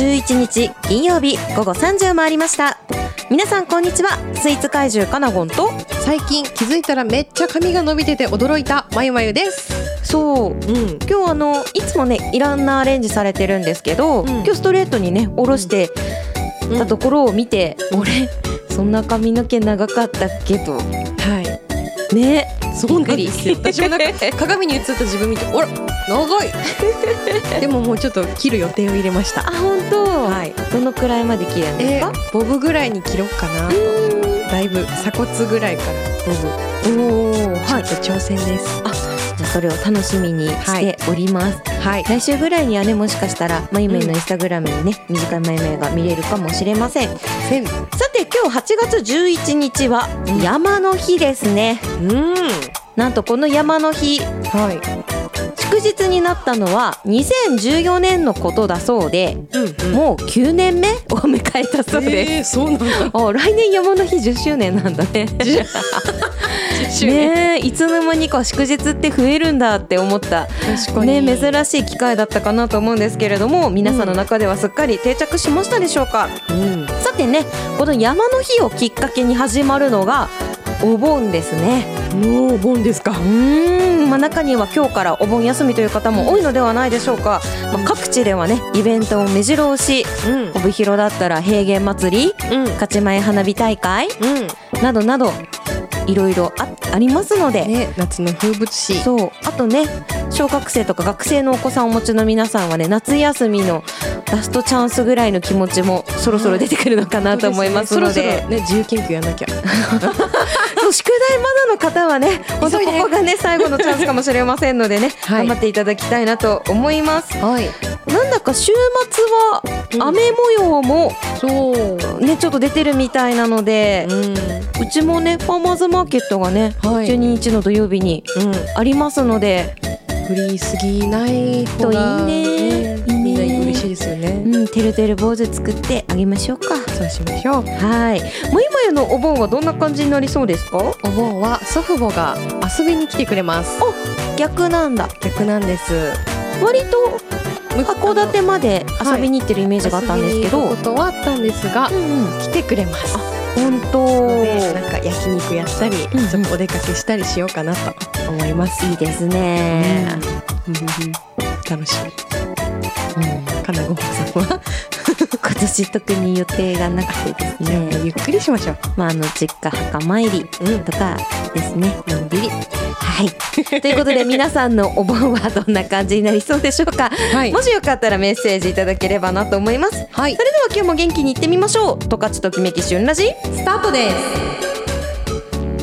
11日金曜日午後3時を回りました。皆さんこんにちは。スイーツ怪獣かなごんと。最近気づいたらめっちゃ髪が伸びてて驚いた。まゆまゆです。そう。うん。今日あのいつもねいろんなアレンジされてるんですけど、うん。今日ストレートにね下ろしてたところを見て、俺そんな髪の毛長かったっけと。はい。ねそうなんですよ。私もなんか 鏡に映った自分見て、あら長い。でももうちょっと切る予定を入れました。あ本当、はい。どのくらいまで切るんですえか、ボブぐらいに切ろうかなと。だいぶ鎖骨ぐらいからボブ。おおはいちょっと挑戦です。じゃあそれを楽しみにしております、はい。来週ぐらいにはねもしかしたらまゆめのインスタグラムにね、短いまゆめが見れるかもしれませんさ。て今日8月11日はうん山の日ですね、うん。なんとこの山の日はい。祝日になったのは2014年のことだそうで、うんもう9年目を 迎えたそうです、えー、そうなんだ。あ来年山の日10周年なんだね。ねえいつの間にか祝日って増えるんだって思った。確かに。ね珍しい機会だったかなと思うんですけれども皆さんの中ではすっかり定着しましたでしょうか、うん。さてねこの山の日をきっかけに始まるのがお盆ですねもうお盆ですかう。ーん、まあ、中には今日からお盆休みという方も多いのではないでしょうか、まあ、各地ではねイベントを目白押しうん。帯広だったら平原祭りうん。勝ち前花火大会うん。などなどいろいろあありますので、ね、夏の風物詩。そうあとね小学生とか学生のお子さんをお持ちの皆さんはね夏休みのラストチャンスぐらいの気持ちもそろそろ出てくるのかなと思いますので,、そろそろね、自由研究やんなきゃ。宿題まだの方はね本当ここがね最後のチャンスかもしれませんのでね、はい頑張っていただきたいなと思いますはい。なんだか週末は雨模様もそう。ねちょっと出てるみたいなので、うん。うちもねファーマーズマーケットがね、はい12日の土曜日にうん。ありますので降りすぎない方がといいねしいですよね。うん、てるてる坊主作ってあげましょうか。そうしましょう。はい。もいもやのお盆はどんな感じになりそうですか？お盆は祖父母が遊びに来てくれます。逆なんだ。逆なんです。割と函館まで遊びに行ってるイメージがあったんですけど。はあったんですがう、んうん。来てくれます。本当。でなんか焼肉やったり、うんお出かけしたりしようかなと思います。いいですね。楽しみ。うんかなごはさんは、今年特に予定がなくてですね。ゆっくりしましょう。まああの実家墓参りうん。とかですね。のんびり。はい。ということで皆さんのお盆はどんな感じになりそうでしょうか。はいもしよかったらメッセージいただければなと思います。はいそ。れでは今日も元気にいってみましょう十勝ときめき旬ラジスタートです。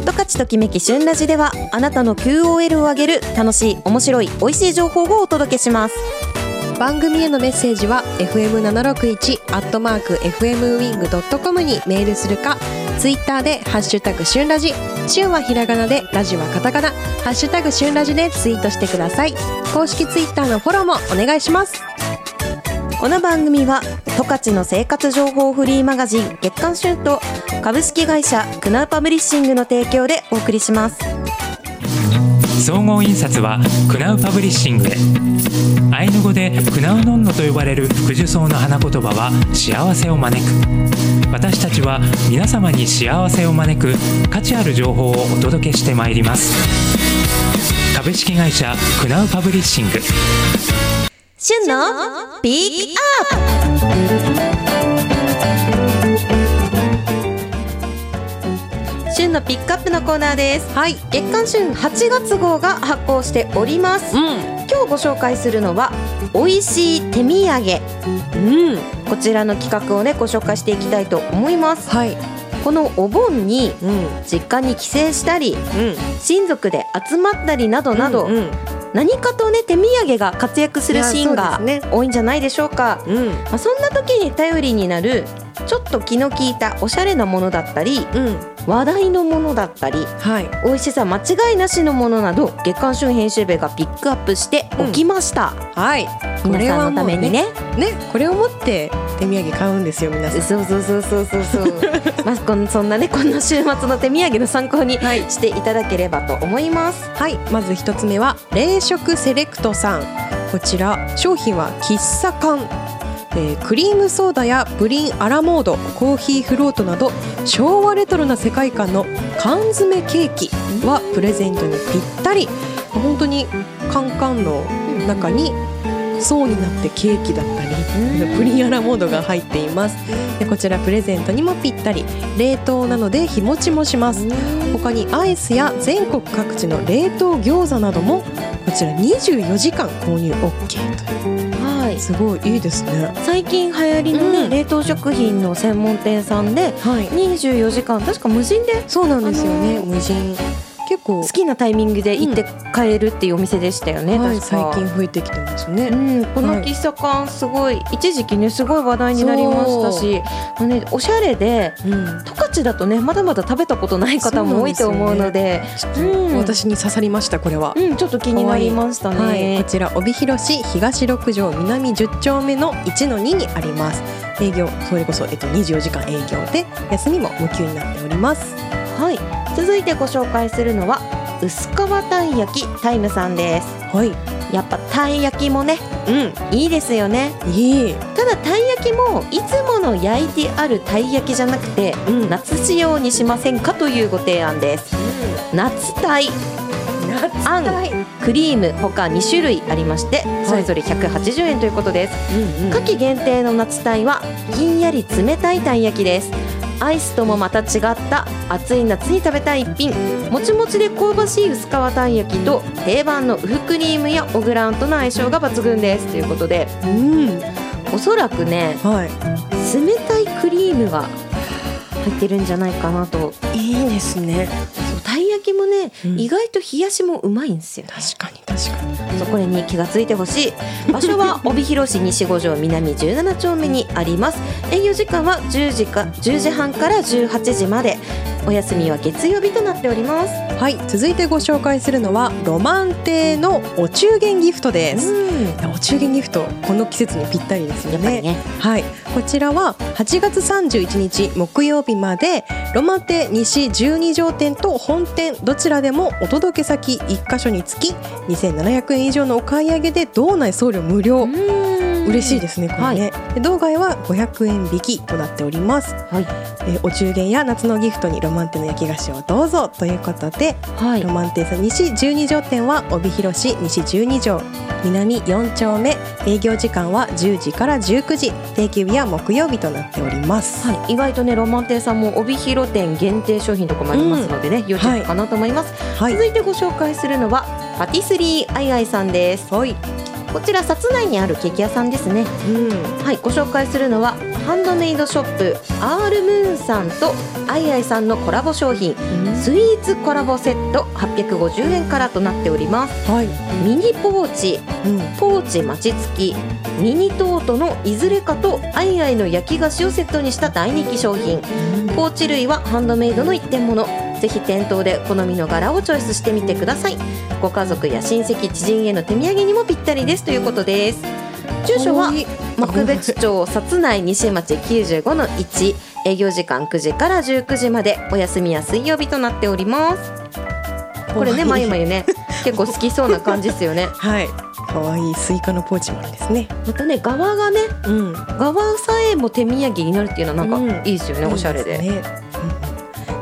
十勝ときめき旬ラジではあなたの QOL を上げる楽しい面白い美味しい情報をお届けします番組へのメッセージは fm761 アットマーク fmwing.com にメールするかツイッターでハッシュタグ旬ラジ旬はひらがなでラジはカタカナハッシュタグ旬ラジでツイートしてください。公式ツイッターのフォローもお願いします。この番組は十勝の生活情報フリーマガジン月刊旬と株式会社クナウパブリッシングの提供でお送りします。総合印刷はクナウパブリッシングへアイヌ語でクナウノンノと呼ばれる福寿草の花言葉は幸せを招く。私たちは皆様に幸せを招く。価値ある情報をお届けしてまいります。株式会社クナウパブリッシング。旬のピックアップ。旬のピックアップのコーナーです。はい。月刊旬8月号が発行しております。うん今日ご紹介するのは美味しい手土産。うん。こちらの企画をねご紹介していきたいと思います。はい。このお盆にうん。実家に帰省したりうん。親族で集まったりなどなど、うんうん。何かとね手土産が活躍するシーンが多いんじゃないでしょうか。うん。まあ、そんな時に頼りになるちょっと気の利いたおしゃれなものだったりうん。話題のものだったりはい。美味しさ間違いなしのものなど月刊旬編集部がピックアップしておきました、はい。皆さんのためにね。ねこれを持って手土産買うんですよ皆さん。そうそうそうそうそうそう。まあこんそんなねこんな週末の手土産の参考にはい。していただければと思います。はい。まず一つ目は冷食セレクトさん。こちら商品は喫茶館えークリームソーダやプリンアラモードコーヒーフロートなど昭和レトロな世界観の缶詰ケーキはプレゼントにぴったり。本当にカンカンの中に層になってケーキだったりプリンアラモードが入っています。でこちらプレゼントにもぴったり。冷凍なので日持ちもします。他にアイスや全国各地の冷凍餃子などもこちら24時間購入 OK というはい。すごいいいですね。最近流行りのね、うん。冷凍食品の専門店さんではい。24時間確か無人でそうなんですよね、無人結構好きなタイミングで行って買えるっていうお店でしたよね、はい、確か。最近増えてきてますね、うん、このはい喫茶館すごい一時期ねすごい話題になりましたし、まあね、おしゃれでうん。十勝だとねまだまだ食べたことない方も多いと思うのでちょっとうん。私に刺さりましたこれは、うん、ちょっと気になりましたね。はい、こちら帯広市東六条南10丁目の1の2にあります。営業それこそ、えっと、24時間営業で休みも無給になっております。はい、続いてご紹介するのは薄皮たい焼きタイムさんです。はい。やっぱたい焼きもね、うん、いいですよね。いい。ただたい焼きもいつもの焼いてあるたい焼きじゃなくて、うん。夏仕様にしませんかというご提案です。夏たいあんクリーム他2種類ありましてそれぞれ180円ということです、うんうん。夏季限定の夏たいはひんやり冷たいたい焼きですアイスともまた違った暑い夏に食べたい一品。もちもちで香ばしい薄皮たい焼きと定番のウフクリームやオグランとの相性が抜群です。ということでうん。おそらくねはい。冷たいクリームが入ってるんじゃないかなと。いいですね焼きもね、うん。意外と冷やしもうまいんですよ確かに確かに。そうこれに気がついてほしい。場所は 帯広市西五条南17丁目にあります。営業時間は10時か10時半から18時まで。お休みは月曜日となっております。はい。続いてご紹介するのはロマン亭のお中元ギフトです、お中元ギフトこの季節にぴったりですよね。ね。はい。こちらは8月31日木曜日までロマン亭西12条店と本店どちらでもお届け先1箇所につき2700円以上のお買い上げで道内送料無料、嬉しいですねこれね、で道外は500円引きとなっております、はい。えーお中元や夏のギフトにロマンテの焼き菓子をどうぞということで、はい。ロマンテさん西12条店は帯広市西12条。南4丁目。営業時間は10時から19時。定休日は木曜日となっております、はい、意外とねロマン亭さんも帯広店限定商品とかもありますのでね、要チェックかなと思います、はい。続いてご紹介するのはパティスリーアイアイさんです。はい、こちら札内にあるケーキ屋さんですね。うん、はい、ご紹介するのはハンドメイドショップアールムーンさんとアイアイさんのコラボ商品スイーツコラボセット850円からとなっております。はい、ミニポーチうん、ポーチ餅つきミニトートのいずれかとアイアイの焼き菓子をセットにした大人気商品。ポーチ類はハンドメイドの一点物ぜひ店頭で好みの柄をチョイスしてみてください。ご家族や親戚知人への手土産にもぴったりです。ということです住所は幕別町札内西町95の1営業時間9時から19時まで。お休みは水曜日となっております。これねまゆまゆね。結構好きそうな感じですよね。はい。可愛いスイカのポーチもあるんですね。またね側がねうん。側さえも手土産になるっていうのはなんかいいですよね、おしゃれで。ね。うん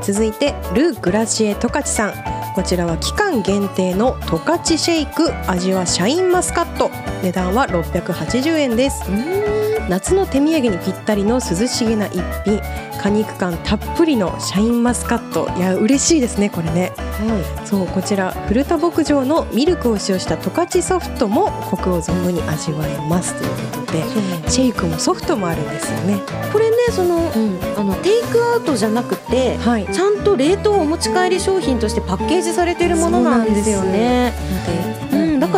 続いてル・グラシエ・トカチさん。こちらは期間限定のトカチシェイク。味はシャインマスカット。値段は680円です。夏の手土産にぴったりの涼しげな一品果肉感たっぷりのシャインマスカットいや嬉しいですねこれねそうこちら古田牧場のミルクを使用した十勝ソフトもコクを存分に味わえますということでシェイクもソフトもあるんですよね。これねそのうん、あのテイクアウトじゃなくてはい。ちゃんと冷凍お持ち帰り商品としてパッケージされてるものなんですよね。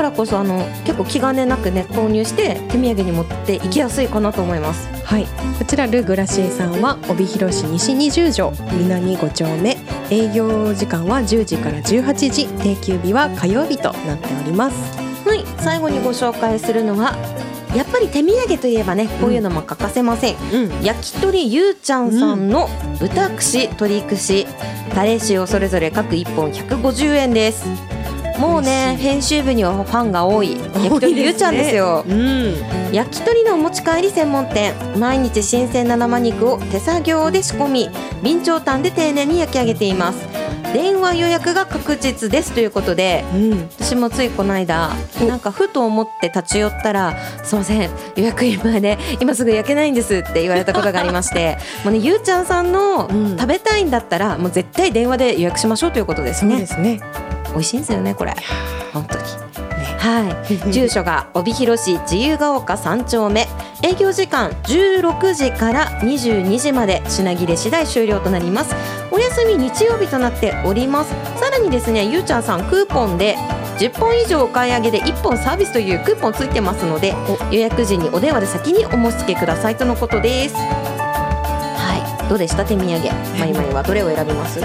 からこそあの結構気兼ねなくね購入して手土産に持っていきやすいかなと思います。はい、こちらル・グラシエさんは帯広市西20条南5丁目。営業時間は10時から18時。定休日は火曜日となっております。はい。最後にご紹介するのはやっぱり手土産といえばねこういうのも欠かせません、うん。焼き鳥ゆうちゃんさんの豚串鶏串。タレ塩それぞれ各1本150円ですもうね編集部にはファンが多い。焼き鳥ゆうちゃんですよ。うん。焼き鳥のお持ち帰り専門店。毎日新鮮な生肉を手作業で仕込み。備長炭で丁寧に焼き上げています。電話予約が確実ですということでうん。私もついこの間なんかふと思って立ち寄ったら「すいません予約いっぱいで今すぐ焼けないんです」って言われたことがありまして。もうねゆうちゃんさんのうん。食べたいんだったらもう絶対電話で予約しましょうということですそうねですね美味しいんですよねこれ。本当に。はい。住所が帯広市自由が丘3丁目。営業時間16時から22時まで品切れ次第終了となります。お休み日曜日となっております。さらにですねゆうちゃんさんクーポンで10本以上お買い上げで1本サービスというクーポンついてますので予約時にお電話で先にお申し付けくださいとのことです。はい。どうでした？手土産。まいまいはどれを選びます？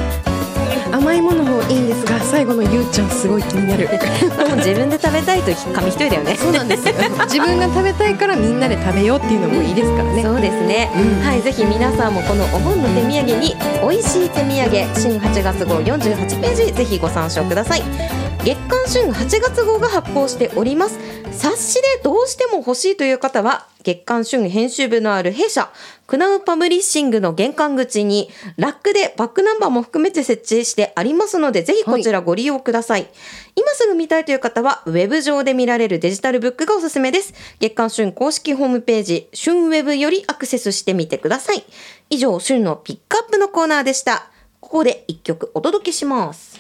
甘いものもいいんですが最後のゆうちゃんすごい気になる。もう自分で食べたいと紙一重だよね。そうなんですよ。自分が食べたいからみんなで食べようっていうのもいいですからね。そうですね、うん。はいぜひ皆さんもこのお盆の手土産に美味しい手土産新8月号48ページぜひご参照ください。月刊春8月号が発行しております。冊子でどうしても欲しいという方は月刊春編集部のある弊社クナウパブリッシングの玄関口にラックでバックナンバーも含めて設置してありますのでぜひこちらご利用ください、今すぐ見たいという方はウェブ上で見られるデジタルブックがおすすめです。月刊春公式ホームページ春ウェブよりアクセスしてみてください。以上春のピックアップのコーナーでした。ここで一曲お届けします。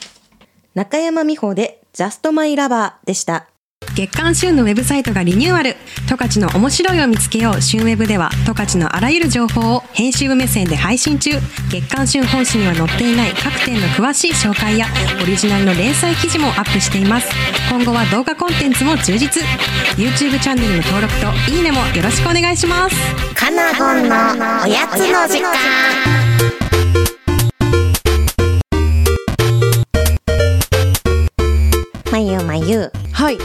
中山美穂で Just My Lover でした月刊旬のウェブサイトがリニューアル。十勝の面白いを見つけよう旬ウェブでは十勝のあらゆる情報を編集部目線で配信中。月刊旬本誌には載っていない各店の詳しい紹介やオリジナルの連載記事もアップしています。今後は動画コンテンツも充実。YouTube チャンネルの登録といいねもよろしくお願いします。カナゴンのおやつの時間。ゆまゆはい。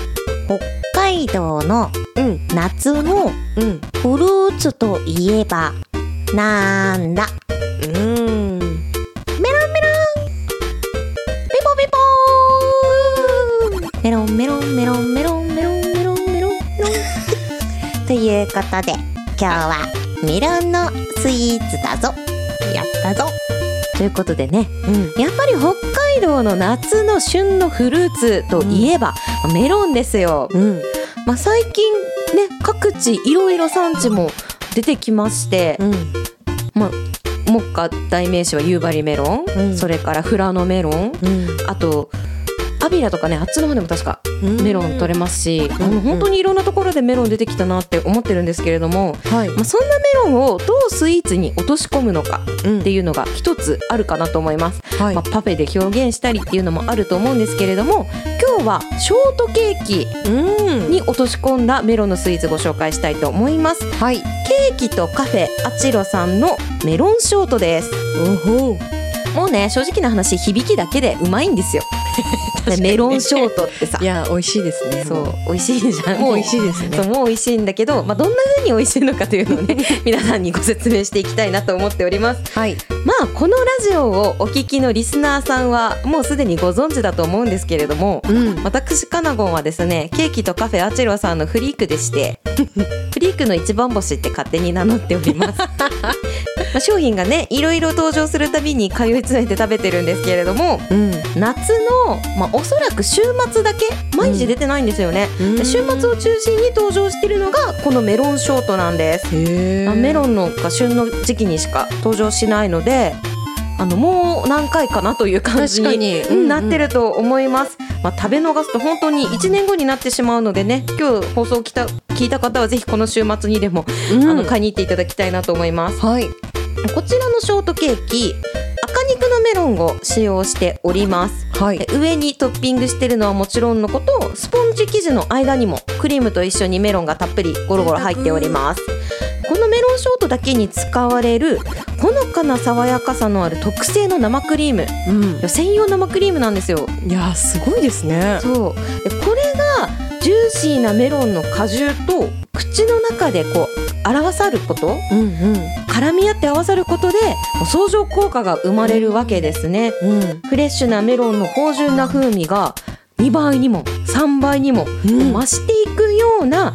北海道のうん。夏のうん。フルーツといえばなんだ？うん。メロンメロンピポピポーメロンメロンメロンメロンメロンメロンメロンメロン。ということで今日はメロンのスイーツだぞやったぞということでね。うん。やっぱり北海道の夏の旬のフルーツといえば、メロンですよ、うん。まあ、最近ね各地いろいろ産地も出てきまして、うん。まあ目下代名詞は夕張メロン、うん。それから富良野メロンうん。あとアビラとかねあっちの方でも確かメロン取れますし、あの本当にいろんなところでメロン出てきたなって思ってるんですけれども、はい。まあ、そんなメロンをどうスイーツに落とし込むのかうん。っていうのが一つあるかなと思います、はい。まあ、パフェで表現したりっていうのもあると思うんですけれども今日はショートケーキうん。に落とし込んだメロンのスイーツご紹介したいと思います。はい。ケーキとカフェあちろさんのメロンショートです。おほもうね正直な話響きだけでうまいんですよ、ねメロンショートってさ。いや美味しいですね。そう。美味しいじゃん。もう美味しいですね。そうもう美味しいんだけど、まあ、どんな風に美味しいのかというのをね皆さんにご説明していきたいなと思っております。はいまあこのラジオをお聞きのリスナーさんはもうすでにご存知だと思うんですけれどもうん。私カナゴンはですねケーキとカフェアチロさんのフリークでして フリークの一番星って勝手に名乗っております。まあ商品がねいろいろ登場するたびに通い詰めて食べてるんですけれどもうん。夏の、まあ、おそらく週末だけ毎日出てないんですよね、うん。で週末を中心に登場しているのがこのメロンショートなんです。へまあメロンのが旬の時期にしか登場しないのであのもう何回かなという感じになってると思います、まあ、食べ逃すと本当に1年後になってしまうのでね今日放送来た聞いた方はぜひこの週末にでも、うん。あの買いに行っていただきたいなと思います。はい。こちらのショートケーキメロロンを使用しております。はい。で上にトッピングしてるのはもちろんのことスポンジ生地の間にもクリームと一緒にメロンがたっぷりゴロゴロ入っております。このメロンショートだけに使われるほのかな爽やかさのある特製の生クリーム。いや専用生クリームなんですよ。うんいやすごいですね。そう。でこれがジューシーなメロンの果汁と口の中でこう表さること。うん絡み合って合わさることで相乗効果が生まれるわけですね。うん。うんフレッシュなメロンの芳醇な風味が2倍にも3倍にもうん。増していくような、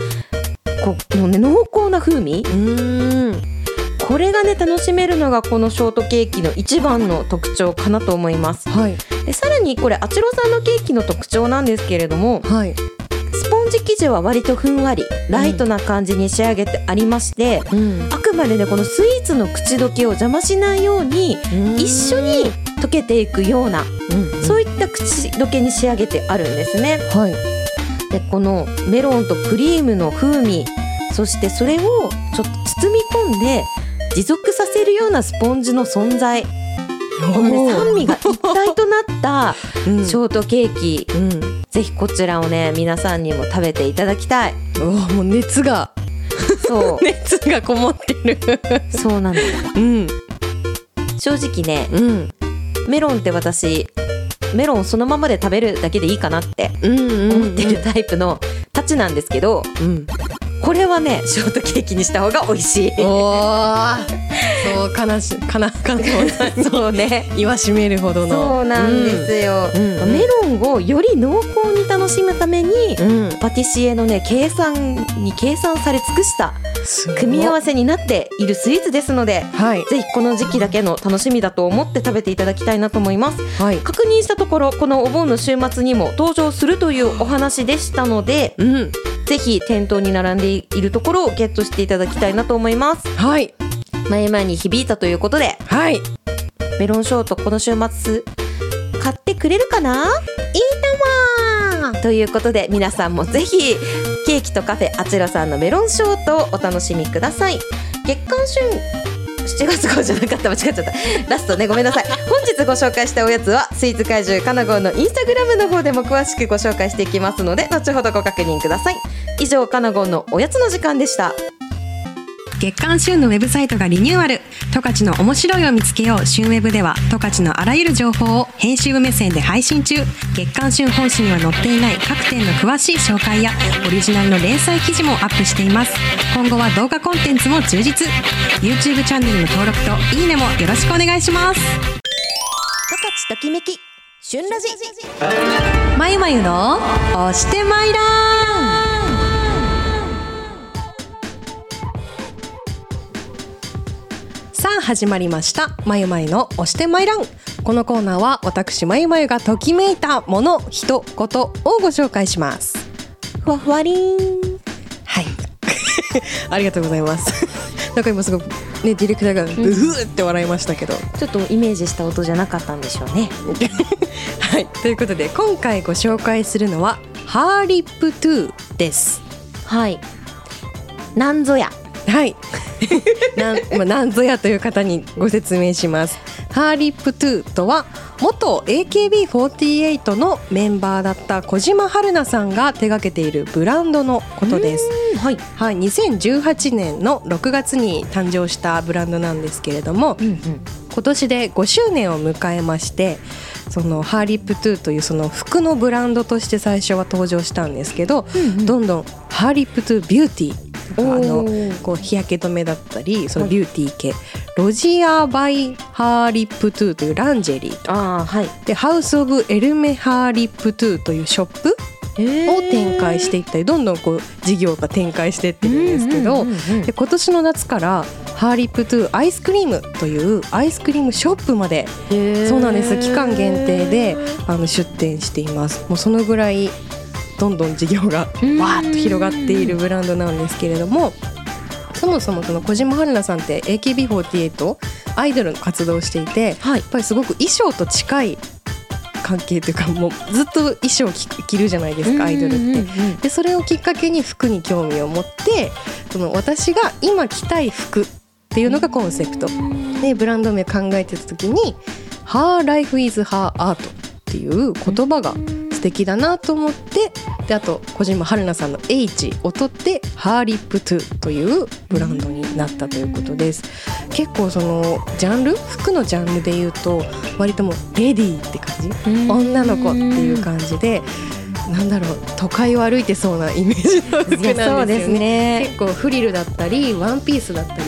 こうもうね濃厚な風味。うん。これがね楽しめるのがこのショートケーキの一番の特徴かなと思います。はい。でさらにこれあちろさんのケーキの特徴なんですけれどもはいスポンジ生地は割とふんわりライトな感じに仕上げてありまして、うん。あくまでねこのスイーツの口どけを邪魔しないように一緒に溶けていくようなうんそういった口どけに仕上げてあるんですね。はい。でこのメロンとクリームの風味そしてそれをちょっと包み込んで持続させるようなスポンジの存在。この、ね、三味が一体となったうん。ショートケーキ、うんぜひこちらをね皆さんにも食べていただきたい。うわもう熱が。そう。熱がこもってる。そうなのうん。正直ねうん。メロンって私メロンそのままで食べるだけでいいかなって思ってるタイプのたちなんですけどうんこれはねショートケーキにした方が美味しい。そう悲しかなかなそうね。言わしめるほどの。そうなんですよ、うんうんメロンをより濃厚に楽しむために、うん。パティシエのね計算に計算され尽くした組み合わせになっているスイーツですのではい。ぜひこの時期だけの楽しみだと思って食べていただきたいなと思います。はい。確認したところこのお盆の週末にも登場するというお話でしたのでうんぜひ店頭に並んでいるところをゲットしていただきたいなと思います。はい。前々に響いたということで。はい。メロンショートこの週末買ってくれるかな？いいとも！ということで皆さんもぜひケーキとカフェあちらさんのメロンショートをお楽しみください。月刊旬7月号じゃなかった。間違っちゃった。ラストねごめんなさい。本日ご紹介したおやつはスイーツ怪獣かなごのインスタグラムの方でも詳しくご紹介していきますので後ほどご確認ください以上かなごのおやつの時間でした。月刊旬のウェブサイトがリニューアル。十勝の面白いを見つけよう。旬ウェブでは十勝のあらゆる情報を編集部目線で配信中。月刊旬本誌には載っていない各店の詳しい紹介やオリジナルの連載記事もアップしています。今後は動画コンテンツも充実。YouTube チャンネルの登録といいねもよろしくお願いします。十勝ときめき旬ラジ。まゆまゆの押してまいら始まりました。まゆまゆの押してまいらん。このコーナーは私まゆまゆがときめいたもの人ことをご紹介します。ふわふわりーん。はい。ありがとうございます。なんか今すごくねディレクターがブフーって笑いましたけど、ちょっとイメージした音じゃなかったんでしょうね。はい。ということで今回ご紹介するのはハーリップトゥーです。はい。なんぞやはい。なん、まあ、なんぞやという方にご説明します。ハーリップトゥーとは元 AKB48 のメンバーだった小島春菜さんが手掛けているブランドのことです。はいはい、2018年の6月に誕生したブランドなんですけれども、うんうん今年で5周年を迎えましてその Her lip to というその服のブランドとして最初は登場したんですけど、どんどん Her lip to BEAUTY あのこう日焼け止めだったりそのビューティー系、 ROSIER by Her lip to というランジェリーああはい。で House of Herme Her lip to というショップを展開していったりどんどんこう事業が展開していってるんですけど、うんうんうんうんで今年の夏からハーリップトゥーアイスクリームというアイスクリームショップまでそうなんです。期間限定であの出店しています。もうそのぐらいどんどん事業がわーっと広がっているブランドなんですけれどもそもそもその小島春菜さんって AKB48 アイドルの活動をしていてはい。やっぱりすごく衣装と近い関係というかもうずっと衣装を着着るじゃないですかアイドルって。でそれをきっかけに服に興味を持ってその私が今着たい服っていうのがコンセプト。でブランド名考えてた時に「Her Life is Her Art」っていう言葉が素敵だなと思ってであと小島春菜さんの H を取って「ハーリップトゥというブランドになったということです。結構そのジャンル？服のジャンルで言うと割ともうレディーって感じ？女の子っていう感じでなんだろう都会を歩いてそうなイメージの服なんですよね。ね。結構フリルだったりワンピースだったり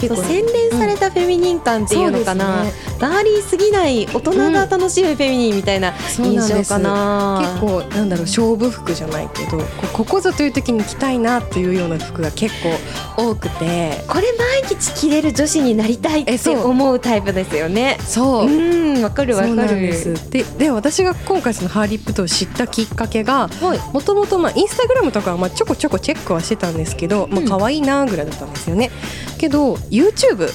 結構洗練されたフェミニン感っていうのかな、そうですガーリーすぎない大人が楽しむフェミニンみたいな印象かな。結構なんだろう勝負服じゃないけどこうここぞという時に着たいなっていうような服が結構多くて。これ毎日着れる女子になりたいって思うタイプですよね。そう。うんわかるわかる。なんです。でで私が今回そのハーリップトを知ったきっかけがはい。もともとインスタグラムとかはまあちょこちょこチェックはしてたんですけど、まあ可愛いなぐらいだったんですよね。けど YouTube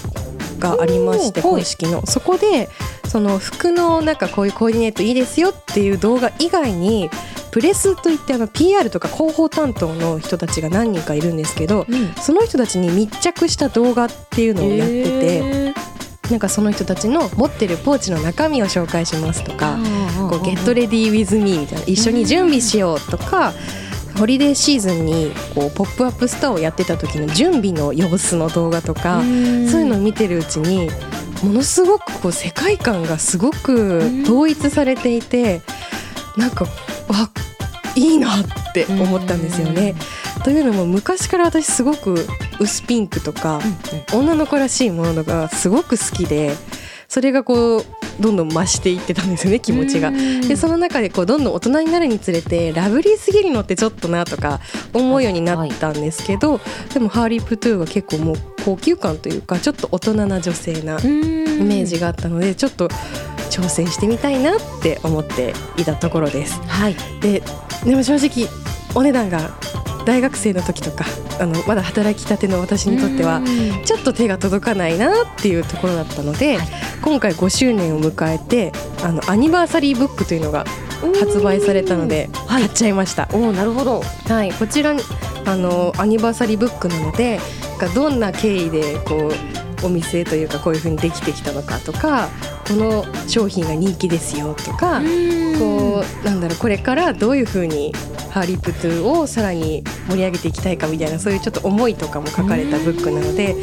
がありまして公式の。そこでその服のなんかこういうコーディネートいいですよっていう動画以外にプレスといってあの PR とか広報担当の人たちが何人かいるんですけどうん。その人たちに密着した動画っていうのをやってて、へなんかその人たちの持ってるポーチの中身を紹介しますとか。ーこうゲットレディーウィズミーみたいな一緒に準備しようとか、ホリデーシーズンにこうポップアップストアをやってた時の準備の様子の動画とか、ん。そういうのを見てるうちにものすごくこう世界観がすごく統一されていて、なんかわいいなって思ったんですよね。というのも昔から私すごく薄ピンクとか、女の子らしいものがすごく好きでそれがこうどんどん増していってたんですよね気持ちが。でその中でこうどんどん大人になるにつれてラブリーすぎるのってちょっとなとか思うようになったんですけど、でも Her lip to は結構もう高級感というかちょっと大人な女性なイメージがあったのでちょっと挑戦してみたいなって思っていたところです。はいででも正直お値段が大学生の時とかあのまだ働きたての私にとってはちょっと手が届かないなっていうところだったので、はい。今回5周年を迎えてあのアニバーサリーブックというのが発売されたのではい。買っちゃいました、おおなるほど。はい、こちらにあのアニバーサリーブックなのでどんな経緯でこうお店というかこういう風にできてきたのかとかこの商品が人気ですよとか、こうなんだろうこれからどういう風にハーリープトゥーをさらに盛り上げていきたいかみたいなそういうちょっと思いとかも書かれたブックなので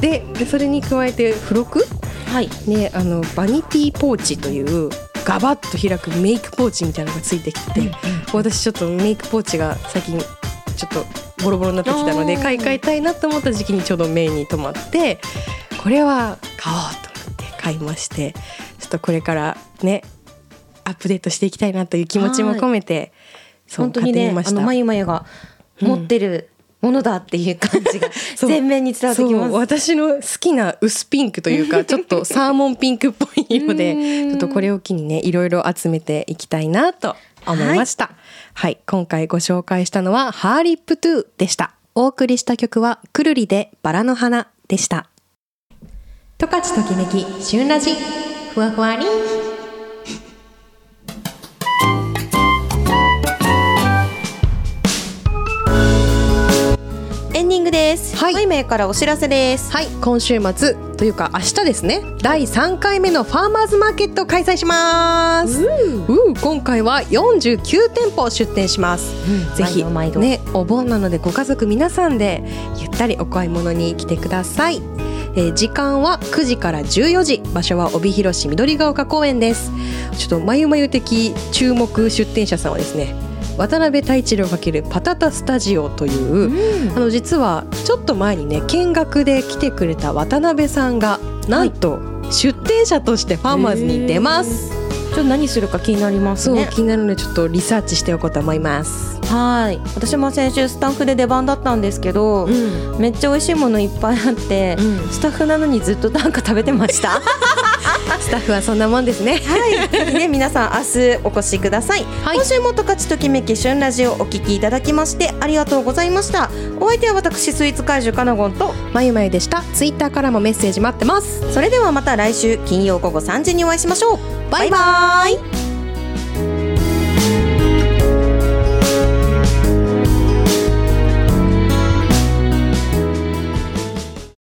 ででそれに加えて付録？はい。ねあのバニティポーチというガバッと開くメイクポーチみたいなのがついてきて、私ちょっとメイクポーチが最近ちょっとボロボロになってきたので買い替えたいなと思った時期にちょうど目に留まってこれは買おうと思って買いましてちょっとこれからねアップデートしていきたいなという気持ちも込めてそう本当にねあのまゆまゆが持ってるものだっていう感じが 全面に伝わってきます。私の好きな薄ピンクというか ちょっとサーモンピンクっぽい色でうん。ちょっとこれを機にねいろいろ集めていきたいなと思いました。はい、はい今回ご紹介したのはハーリップトゥーでした。お送りした曲はくるりでバラの花でした。十勝ときめき旬ラジふわふわりエンディングです。はい。まゆまゆからお知らせです。はい。今週末というか明日ですね。第3回目のファーマーズマーケットを開催します。うん。今回は49店舗出店します。ぜひ毎度毎度。ねお盆なのでご家族皆さんでゆったりお買い物に来てください、えー時間は9時から14時。場所は帯広市緑が丘公園です。ちょっとまゆまゆ的注目出店者さんはですね渡辺太一郎×パタタスタジオという、あの実はちょっと前にね見学で来てくれた渡辺さんがなんと出店者としてファーマーズに出ます、ちょっと何するか気になりますそうね。気になるのでちょっとリサーチしておこうと思います、はい。私も先週スタッフで出番だったんですけど、ん。めっちゃ美味しいものいっぱいあって、スタッフなのにずっとなんか食べてました。スタッフはそんなもんですね。はい、ぜひね皆さん明日お越しください、はい。今週も十勝ときめき旬ラジオお聞きいただきましてありがとうございました。お相手は私スイーツ怪獣かなごんとまゆまゆでした。ツイッターからもメッセージ待ってます。それではまた来週金曜午後3時にお会いしましょう。バイバイ